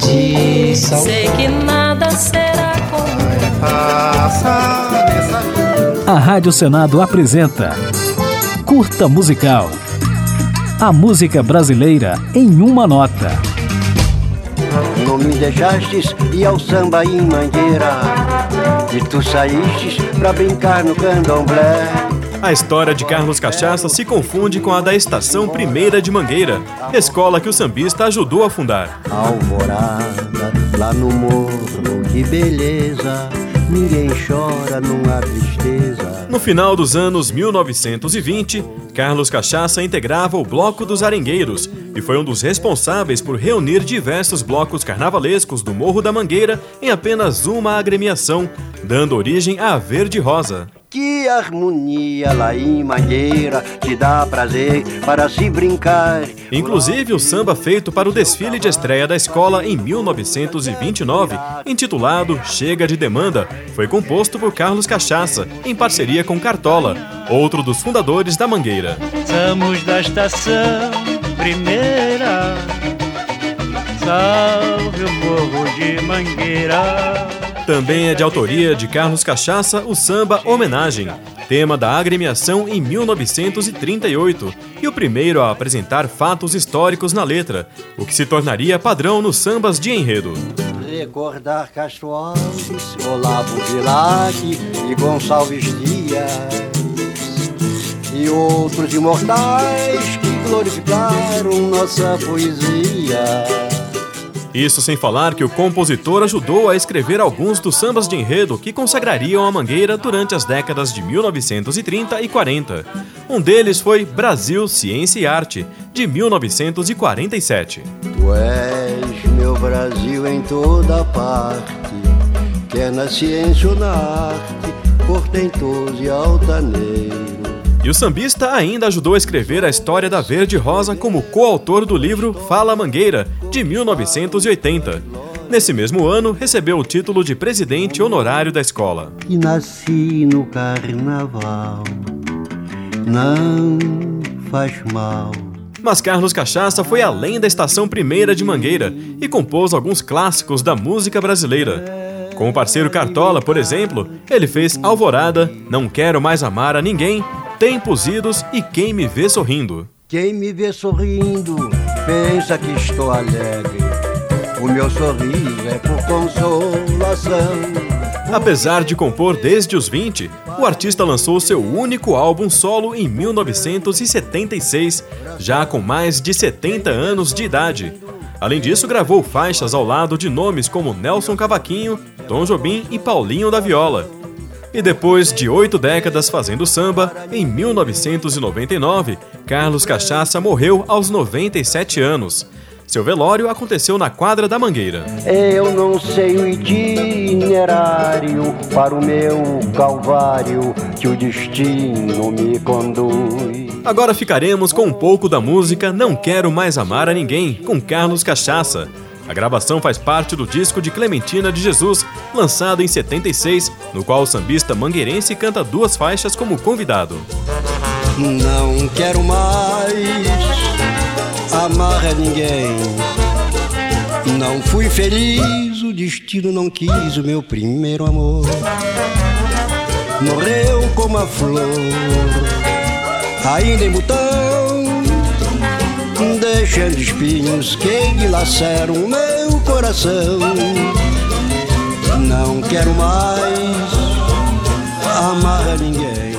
Sei que nada será como Passa nessa vida. A Rádio Senado apresenta Curta Musical. A música brasileira em uma nota. Não me deixastes ir ao samba em Mangueira E tu saístes pra brincar no candomblé A história de Carlos Cachaça se confunde com a da Estação Primeira de Mangueira, escola que o sambista ajudou a fundar. Alvorada, lá no morro, que beleza Ninguém chora, não há tristeza No final dos anos 1920, Carlos Cachaça integrava o Bloco dos Arengueiros e foi um dos responsáveis por reunir diversos blocos carnavalescos do Morro da Mangueira em apenas uma agremiação, dando origem à Verde Rosa. Que harmonia lá em Mangueira Te dá prazer para se brincar Inclusive, o samba feito para o desfile de estreia da escola em 1929, intitulado Chega de Demanda, foi composto por Carlos Cachaça, em parceria com Cartola, outro dos fundadores da Mangueira. Somos da estação primeira. Salve o morro de Mangueira. Também é de autoria de Carlos Cachaça o samba Homenagem, tema da agremiação em 1938, e o primeiro a apresentar fatos históricos na letra, o que se tornaria padrão nos sambas de enredo. Recordar Castro Alves, Olavo Bilac e Gonçalves Dias. E outros imortais que glorificaram nossa poesia Isso sem falar que o compositor ajudou a escrever alguns dos sambas de enredo que consagrariam a Mangueira durante as décadas de 1930 e 40. Um deles foi Brasil, Ciência e Arte, de 1947. Tu és meu Brasil em toda parte Quer na ciência ou na arte Portentoso e altaneiro E o sambista ainda ajudou a escrever a história da Verde Rosa como coautor do livro Fala Mangueira, de 1980. Nesse mesmo ano, recebeu o título de presidente honorário da escola. que nasci no carnaval não faz mal. Mas Carlos Cachaça foi além da Estação Primeira de Mangueira e compôs alguns clássicos da música brasileira. Com o parceiro Cartola, por exemplo, ele fez Alvorada, Não Quero Mais Amar a Ninguém, Tempos Idos e Quem Me Vê Sorrindo. Quem me vê sorrindo pensa que estou alegre. O meu sorriso é por consolação. Apesar de compor desde os 20, o artista lançou seu único álbum solo em 1976, já com mais de 70 anos de idade. Além disso, gravou faixas ao lado de nomes como Nelson Cavaquinho, Tom Jobim e Paulinho da Viola. E depois de oito décadas fazendo samba, em 1999, Carlos Cachaça morreu aos 97 anos. Seu velório aconteceu na quadra da Mangueira. Eu não sei o itinerário para o meu calvário que o destino me conduz. Agora ficaremos com um pouco da música Não Quero Mais Amar a Ninguém, com Carlos Cachaça. A gravação faz parte do disco de Clementina de Jesus, lançado em 76, no qual o sambista mangueirense canta duas faixas como convidado. Não quero mais amar a ninguém. Não fui feliz, o destino não quis o meu primeiro amor. Morreu como a flor, ainda em botão, deixando espinhos que dilaceram meu coração. Não quero mais amar a ninguém.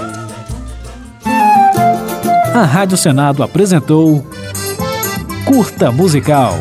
A Rádio Senado apresentou Curta Musical.